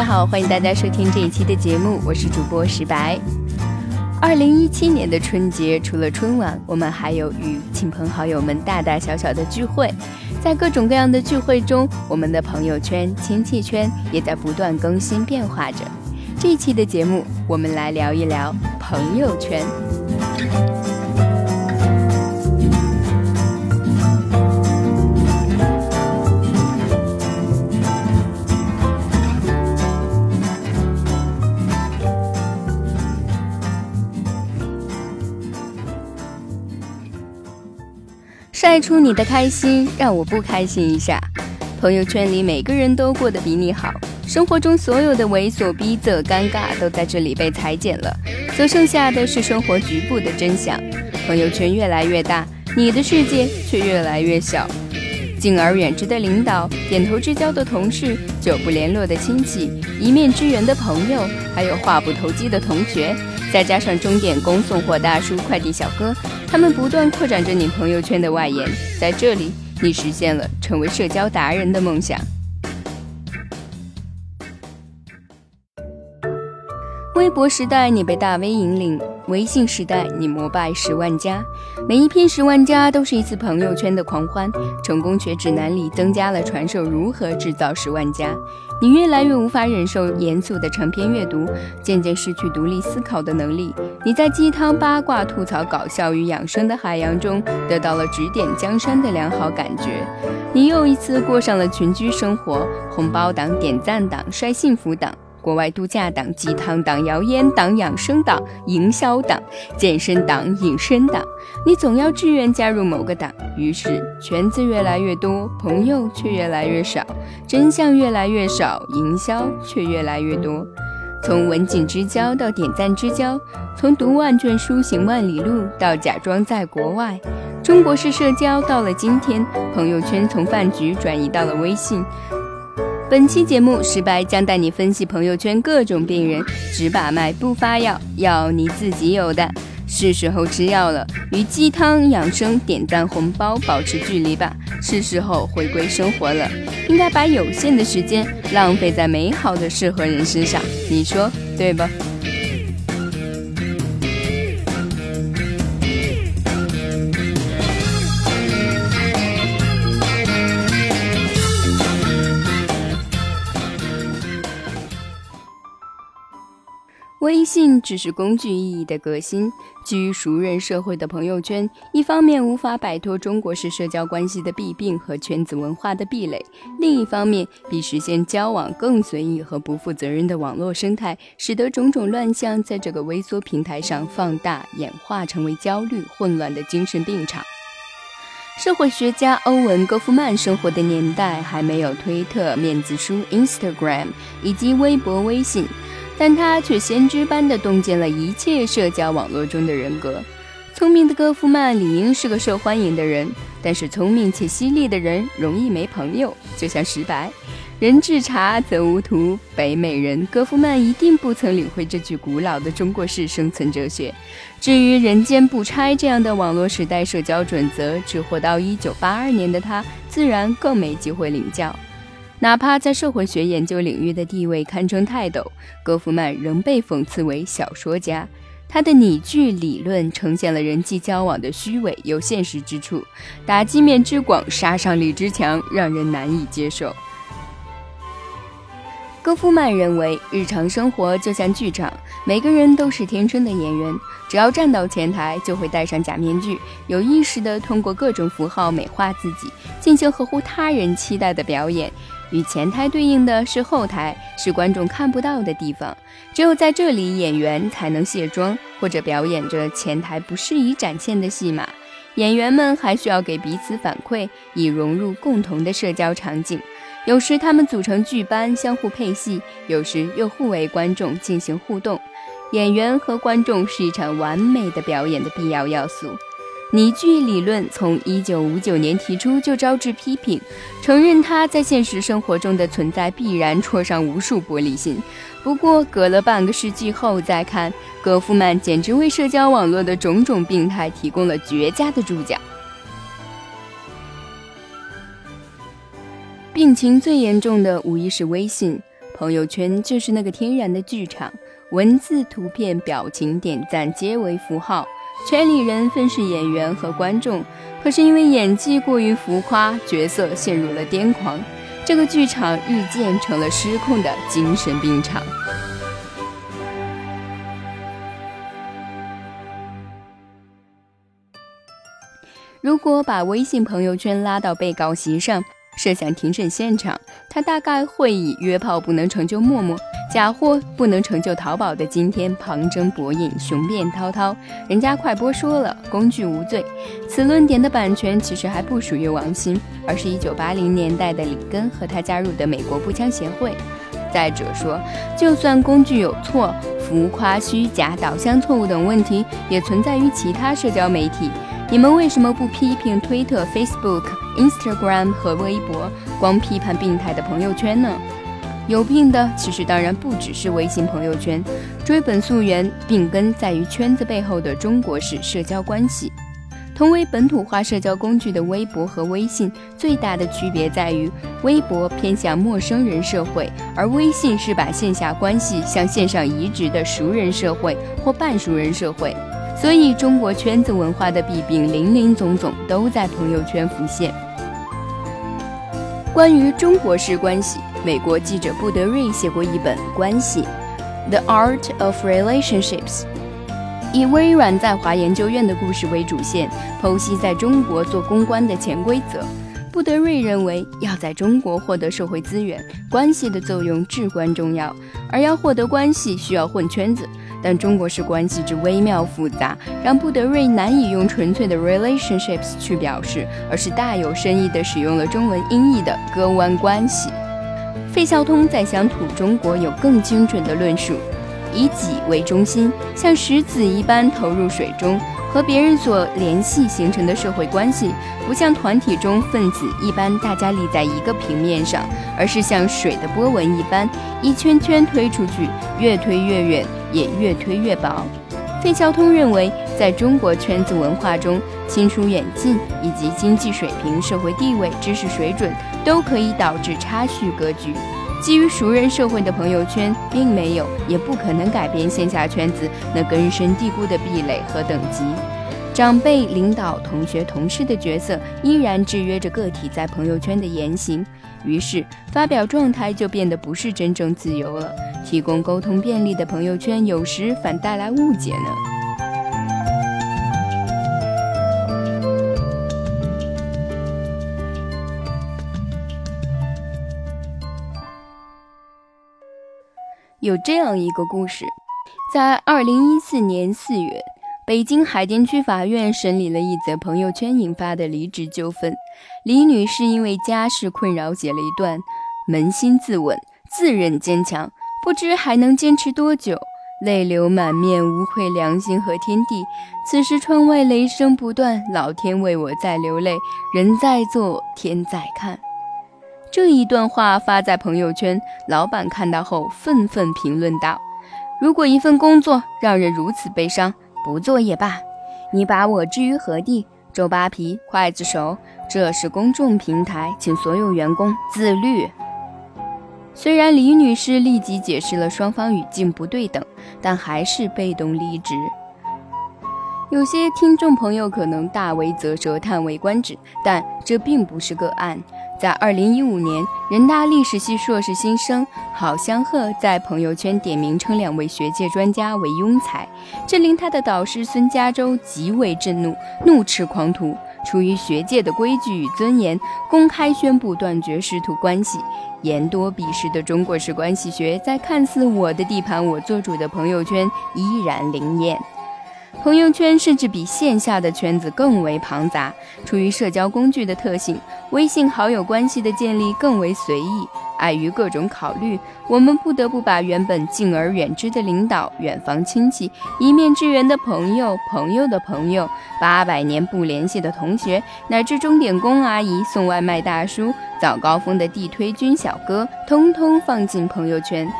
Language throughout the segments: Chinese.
大家好，欢迎大家收听这一期的节目，我是主播石白。二零一七年的春节，除了春晚，我们还有与亲朋好友们大大小小的聚会。在各种各样的聚会中，我们的朋友圈、亲戚圈也在不断更新变化着。这一期的节目，我们来聊一聊朋友圈。晒出你的开心，让我不开心一下。朋友圈里每个人都过得比你好，生活中所有的猥琐、逼仄、尴尬都在这里被裁剪了，所剩下的是生活局部的真相。朋友圈越来越大，你的世界却越来越小。敬而远之的领导，点头之交的同事，久不联络的亲戚，一面之缘的朋友，还有话不投机的同学。再加上钟点工、送货大叔、快递小哥，他们不断扩展着你朋友圈的外延。在这里，你实现了成为社交达人的梦想。微博时代，你被大 V 引领；微信时代，你膜拜十万加。每一篇十万加都是一次朋友圈的狂欢。成功学指南里增加了传授如何制造十万加。你越来越无法忍受严肃的长篇阅读，渐渐失去独立思考的能力。你在鸡汤、八卦、吐槽、搞笑与养生的海洋中，得到了指点江山的良好感觉。你又一次过上了群居生活，红包党、点赞党、晒幸福党。国外度假党、鸡汤党、谣言党、养生党、营销党、健身党、隐身党，你总要志愿加入某个党，于是圈子越来越多，朋友却越来越少，真相越来越少，营销却越来越多。从文景之交到点赞之交，从读万卷书行万里路到假装在国外，中国式社交到了今天，朋友圈从饭局转移到了微信。本期节目，石白将带你分析朋友圈各种病人，只把脉不发药，药你自己有的，是时候吃药了。与鸡汤养生、点赞红包保持距离吧，是时候回归生活了。应该把有限的时间浪费在美好的适合人身上，你说对不？微信只是工具意义的革新。基于熟人社会的朋友圈，一方面无法摆脱中国式社交关系的弊病和圈子文化的壁垒，另一方面比实现交往更随意和不负责任的网络生态，使得种种乱象在这个微缩平台上放大演化，成为焦虑混乱的精神病场。社会学家欧文·戈夫曼生活的年代还没有推特、面子书、Instagram 以及微博、微信。但他却先知般地洞见了一切社交网络中的人格。聪明的戈夫曼理应是个受欢迎的人，但是聪明且犀利的人容易没朋友，就像石白。人至察则无徒，北美人戈夫曼一定不曾领会这句古老的中国式生存哲学。至于人间不拆这样的网络时代社交准则，只活到一九八二年的他，自然更没机会领教。哪怕在社会学研究领域的地位堪称泰斗，戈夫曼仍被讽刺为小说家。他的拟剧理论呈现了人际交往的虚伪有现实之处，打击面之广，杀伤力之强，让人难以接受。戈夫曼认为，日常生活就像剧场，每个人都是天生的演员，只要站到前台，就会戴上假面具，有意识地通过各种符号美化自己，进行合乎他人期待的表演。与前台对应的是后台，是观众看不到的地方。只有在这里，演员才能卸妆，或者表演着前台不适宜展现的戏码。演员们还需要给彼此反馈，以融入共同的社交场景。有时他们组成剧班，相互配戏；有时又互为观众进行互动。演员和观众是一场完美的表演的必要要素。拟剧理论从一九五九年提出就招致批评，承认它在现实生活中的存在必然戳伤无数玻璃心。不过，隔了半个世纪后再看，戈夫曼简直为社交网络的种种病态提供了绝佳的注脚。病情最严重的无疑是微信。朋友圈就是那个天然的剧场，文字、图片、表情、点赞皆为符号，圈里人分是演员和观众。可是因为演技过于浮夸，角色陷入了癫狂，这个剧场日渐成了失控的精神病场。如果把微信朋友圈拉到被告席上，设想庭审现场，他大概会以约炮不能成就陌陌，假货不能成就淘宝的今天旁征博引，雄辩滔滔。人家快播说了，工具无罪。此论点的版权其实还不属于王鑫，而是一九八零年代的里根和他加入的美国步枪协会。再者说，就算工具有错，浮夸、虚假、导向错误等问题也存在于其他社交媒体。你们为什么不批评推特、Facebook、Instagram 和微博，光批判病态的朋友圈呢？有病的其实当然不只是微信朋友圈。追本溯源，病根在于圈子背后的中国式社交关系。同为本土化社交工具的微博和微信，最大的区别在于，微博偏向陌生人社会，而微信是把线下关系向线上移植的熟人社会或半熟人社会。所以，中国圈子文化的弊病林林总总，都在朋友圈浮现。关于中国式关系，美国记者布德瑞写过一本《关系》（The Art of Relationships），以微软在华研究院的故事为主线，剖析在中国做公关的潜规则。布德瑞认为，要在中国获得社会资源，关系的作用至关重要，而要获得关系，需要混圈子。但中国式关系之微妙复杂，让布德瑞难以用纯粹的 relationships 去表示，而是大有深意地使用了中文音译的割弯关系。费孝通在《乡土中国》有更精准的论述：以己为中心，像石子一般投入水中，和别人所联系形成的社会关系，不像团体中分子一般大家立在一个平面上，而是像水的波纹一般，一圈圈推出去，越推越远。也越推越薄。费孝通认为，在中国圈子文化中，亲疏远近以及经济水平、社会地位、知识水准都可以导致差距格局。基于熟人社会的朋友圈，并没有也不可能改变线下圈子那根深蒂固的壁垒和等级。长辈、领导、同学、同事的角色依然制约着个体在朋友圈的言行，于是发表状态就变得不是真正自由了。提供沟通便利的朋友圈，有时反带来误解呢。有这样一个故事，在二零一四年四月，北京海淀区法院审理了一则朋友圈引发的离职纠纷。李女士因为家事困扰，写了一段：扪心自问，自认坚强。不知还能坚持多久，泪流满面，无愧良心和天地。此时窗外雷声不断，老天为我在流泪，人在做，天在看。这一段话发在朋友圈，老板看到后愤愤评论道：“如果一份工作让人如此悲伤，不做也罢。你把我置于何地？周扒皮，刽子手。这是公众平台，请所有员工自律。”虽然李女士立即解释了双方语境不对等，但还是被动离职。有些听众朋友可能大为啧舌、叹为观止，但这并不是个案。在2015年，人大历史系硕士新生郝香鹤在朋友圈点名称两位学界专家为庸才，这令他的导师孙家洲极为震怒，怒斥狂徒。出于学界的规矩与尊严，公开宣布断绝师徒关系。言多必失的中国式关系学，在看似我的地盘我做主的朋友圈依然灵验。朋友圈甚至比线下的圈子更为庞杂。出于社交工具的特性，微信好友关系的建立更为随意。碍于各种考虑，我们不得不把原本敬而远之的领导、远房亲戚、一面之缘的朋友、朋友的朋友、八百年不联系的同学，乃至钟点工阿姨、送外卖大叔、早高峰的地推军小哥，通通放进朋友圈。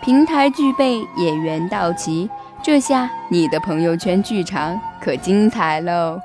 平台具备，演员到齐。这下你的朋友圈剧场可精彩喽！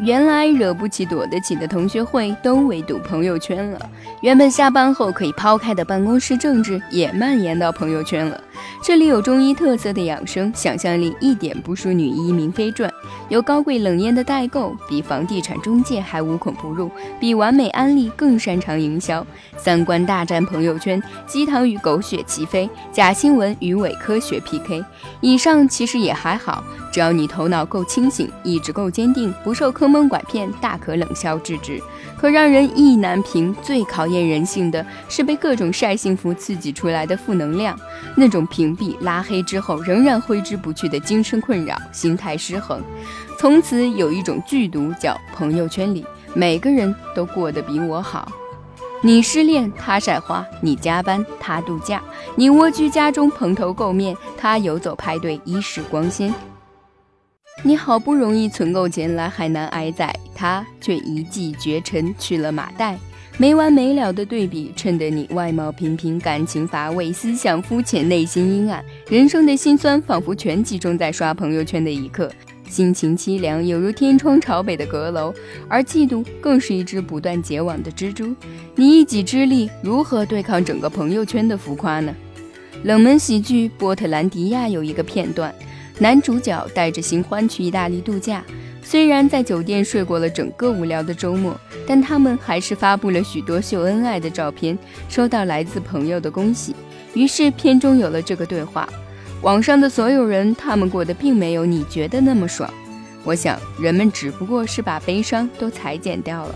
原来惹不起、躲得起的同学会，都围堵朋友圈了。原本下班后可以抛开的办公室政治，也蔓延到朋友圈了。这里有中医特色的养生，想象力一点不输《女医明妃传》；有高贵冷艳的代购，比房地产中介还无孔不入，比完美安利更擅长营销。三观大战朋友圈，鸡汤与狗血齐飞，假新闻与伪科学 PK。以上其实也还好，只要你头脑够清醒，意志够坚定，不受坑蒙拐骗，大可冷笑置之。可让人意难平、最考验人性的是被各种晒幸福刺激出来的负能量，那种屏蔽、拉黑之后仍然挥之不去的精神困扰、心态失衡。从此有一种剧毒叫朋友圈里每个人都过得比我好。你失恋，他晒花；你加班，他度假；你蜗居家中蓬头垢面，他游走派对衣饰光鲜。你好不容易存够钱来海南挨宰，他却一骑绝尘去了马代。没完没了的对比，衬得你外貌平平，感情乏味，思想肤浅，内心阴暗。人生的辛酸仿佛全集中在刷朋友圈的一刻，心情凄凉，犹如天窗朝北的阁楼。而嫉妒更是一只不断结网的蜘蛛。你一己之力如何对抗整个朋友圈的浮夸呢？冷门喜剧《波特兰迪亚》有一个片段。男主角带着新欢去意大利度假，虽然在酒店睡过了整个无聊的周末，但他们还是发布了许多秀恩爱的照片，收到来自朋友的恭喜。于是片中有了这个对话：网上的所有人，他们过得并没有你觉得那么爽。我想，人们只不过是把悲伤都裁剪掉了，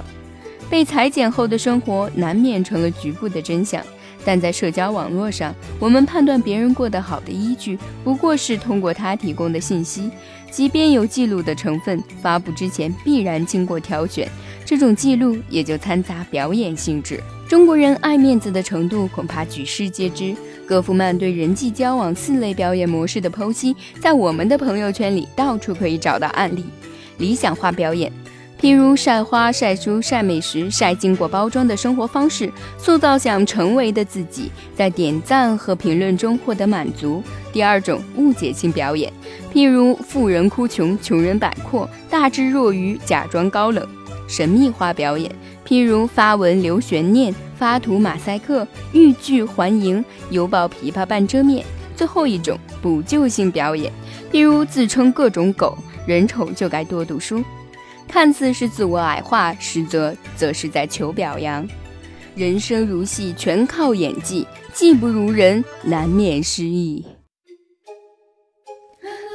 被裁剪后的生活难免成了局部的真相。但在社交网络上，我们判断别人过得好的依据，不过是通过他提供的信息，即便有记录的成分，发布之前必然经过挑选，这种记录也就掺杂表演性质。中国人爱面子的程度恐怕举世皆知。戈夫曼对人际交往四类表演模式的剖析，在我们的朋友圈里到处可以找到案例。理想化表演。譬如晒花、晒书、晒美食、晒经过包装的生活方式，塑造想成为的自己，在点赞和评论中获得满足。第二种误解性表演，譬如富人哭穷、穷人摆阔、大智若愚、假装高冷；神秘化表演，譬如发文留悬念、发图马赛克、欲拒还迎、犹抱琵琶半遮面。最后一种补救性表演，譬如自称各种狗，人丑就该多读书。看似是自我矮化，实则则是在求表扬。人生如戏，全靠演技，技不如人，难免失意。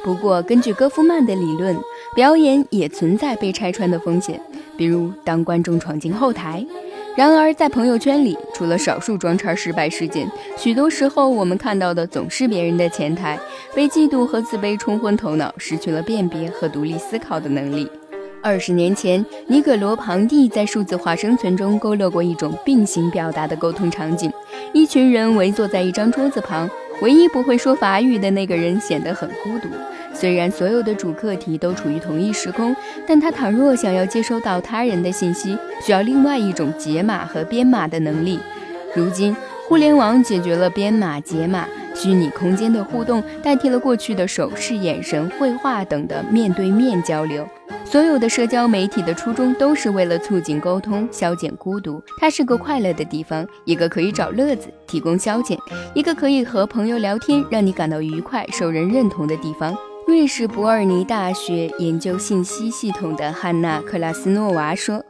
不过，根据戈夫曼的理论，表演也存在被拆穿的风险，比如当观众闯进后台。然而，在朋友圈里，除了少数装叉失败事件，许多时候我们看到的总是别人的前台，被嫉妒和自卑冲昏头脑，失去了辨别和独立思考的能力。二十年前，尼格罗庞蒂在数字化生存中勾勒过一种并行表达的沟通场景：一群人围坐在一张桌子旁，唯一不会说法语的那个人显得很孤独。虽然所有的主客体都处于同一时空，但他倘若想要接收到他人的信息，需要另外一种解码和编码的能力。如今，互联网解决了编码、解码。虚拟空间的互动代替了过去的手势、眼神、绘画等的面对面交流。所有的社交媒体的初衷都是为了促进沟通、消减孤独。它是个快乐的地方，一个可以找乐子、提供消遣，一个可以和朋友聊天、让你感到愉快、受人认同的地方。瑞士伯尔尼大学研究信息系统的汉娜·克拉斯诺娃说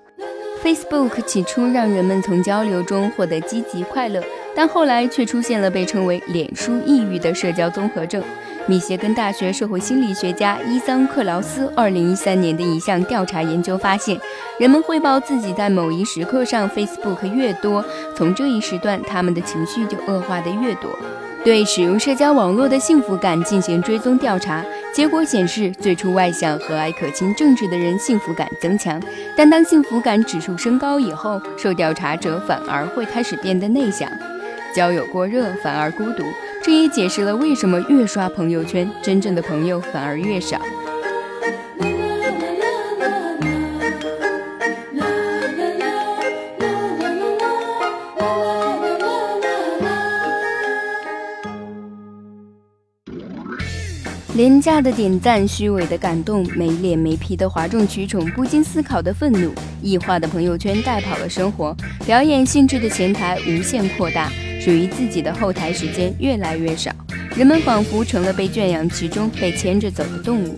：“Facebook 起初让人们从交流中获得积极快乐。”但后来却出现了被称为“脸书抑郁”的社交综合症。密歇根大学社会心理学家伊桑克劳斯2013年的一项调查研究发现，人们汇报自己在某一时刻上 Facebook 越多，从这一时段他们的情绪就恶化的越多。对使用社交网络的幸福感进行追踪调查，结果显示，最初外向、和蔼可亲、正直的人幸福感增强，但当幸福感指数升高以后，受调查者反而会开始变得内向。交友过热反而孤独，这也解释了为什么越刷朋友圈，真正的朋友反而越少。廉价的点赞，虚伪的感动，没脸没皮的哗众取宠，不经思考的愤怒，异化的朋友圈带跑了生活，表演性质的前台无限扩大，属于自己的后台时间越来越少，人们仿佛成了被圈养其中、被牵着走的动物。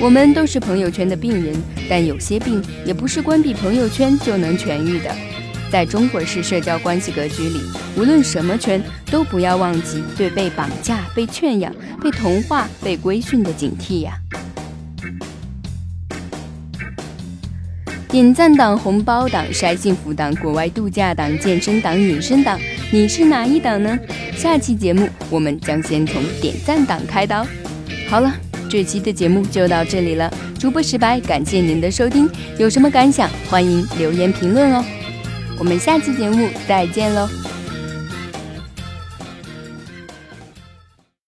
我们都是朋友圈的病人，但有些病也不是关闭朋友圈就能痊愈的。在中国式社交关系格局里，无论什么圈，都不要忘记对被绑架、被圈养、被同化、被规训的警惕呀！点赞党、红包党、晒幸福党、国外度假党、健身党、隐身党，你是哪一档呢？下期节目我们将先从点赞档开刀。好了，这期的节目就到这里了。主播石白，感谢您的收听，有什么感想，欢迎留言评论哦。我们下期节目再见喽。